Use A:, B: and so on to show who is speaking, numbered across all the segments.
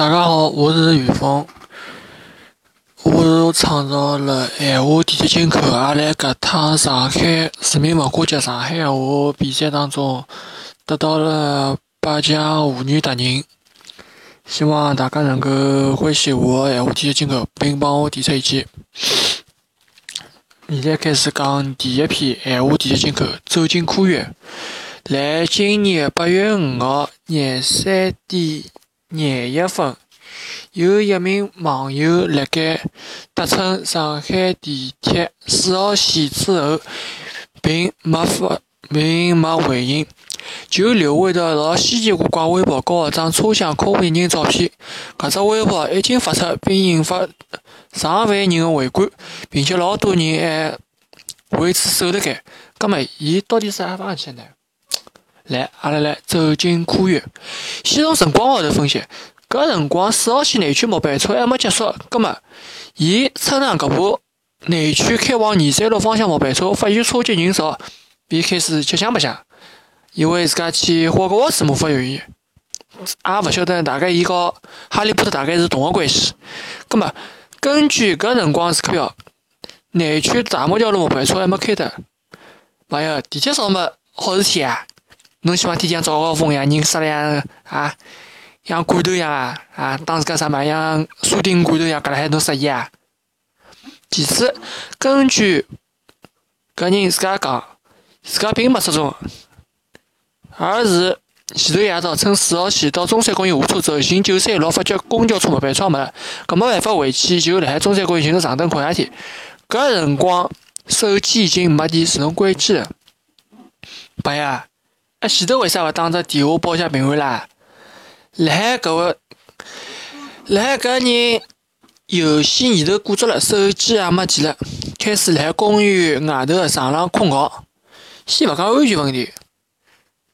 A: 大家好，我是于峰。我是创造了闲话地铁进口，也在搿趟上海市民文化节上海闲话比赛当中得到了八强妇女达人。希望大家能够欢喜我的闲话地铁进口，并帮我提出意见。现在开始讲第一篇闲话地铁进口，走进科学。辣今年八月五号廿三点廿一分，有一名网友辣盖搭乘上海地铁四号线之后，并没发并没回应，就留下一条老稀奇古怪微博，和一张车厢空无一人照片。搿只微博一经发出，并引发上万人的围观，并且老多人还为此手特感。葛末，伊到底啥方去呢？来，阿拉来走进科学。先从辰光号头分析，搿辰光四号线内区末班车还没结束，葛末，伊乘上搿部内区开往二三路方向末班车，发现车接人少，便开始吃香白相，以为自家去霍格沃茨魔法学院，也勿晓得大概伊和哈利波特大概是同学关系。葛末，根据搿辰光时刻表，内区大木桥路末班车还没开脱。朋友，地铁少么好事体啊！侬希望天天早高峰呀，人塞了啊，像罐头一样啊啊，当自家啥嘛，像沙丁罐头一样，搿辣海侬适意啊？其次，根据搿人自家讲，自家并没失踪，而是前头夜到乘四号线到中山公园下车之后，寻九三一路发觉公交车末班车没了，搿没办法回去，就辣海中山公园寻个长凳困下去。搿辰光手机已经没电，自动关机了，朋友。啊，前头为啥勿打只电话报一下平安啦？辣海搿个，辣海搿人游戏念头过足了，手机也没电了，开始辣海公园外头个长廊困觉。先勿讲安全问题，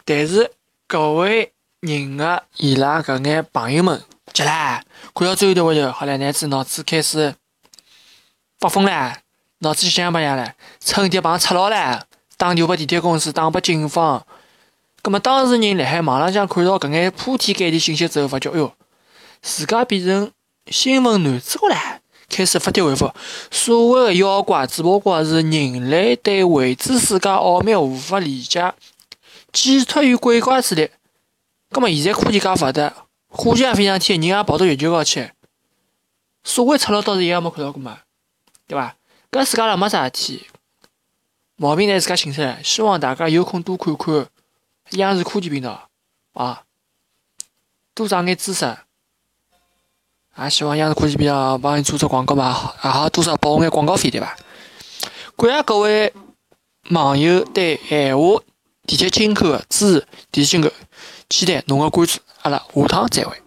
A: 但是搿位人个伊拉搿眼朋友们急啦，看到最后头位头，好了，男子脑子开始发疯唻，脑子想白相唻，趁地帮出牢唻，打电话拨地铁公司，打拨警方。葛末当事人辣海网浪向看到搿眼铺天盖地信息之后，发觉，哎哟，自家变成新闻男主角唻，开始发帖回复：所谓的妖怪只不过是人类对未知世界奥秘无法理解，寄托于鬼怪之力。葛末现在科技介发达，火箭也飞上天，人也跑到月球高去，所谓出了倒是一样没看到过嘛，对伐？搿世界上没啥事体，毛病拿自家寻出来，希望大家有空多看看。央视科技频道啊，多长眼知识，也希望央视科技频道帮伊做做广告嘛，也好多少拨我眼广告费对伐？感谢各位网友对闲话地铁进口的支持，地铁进口，期待侬的关注，阿拉下趟再会。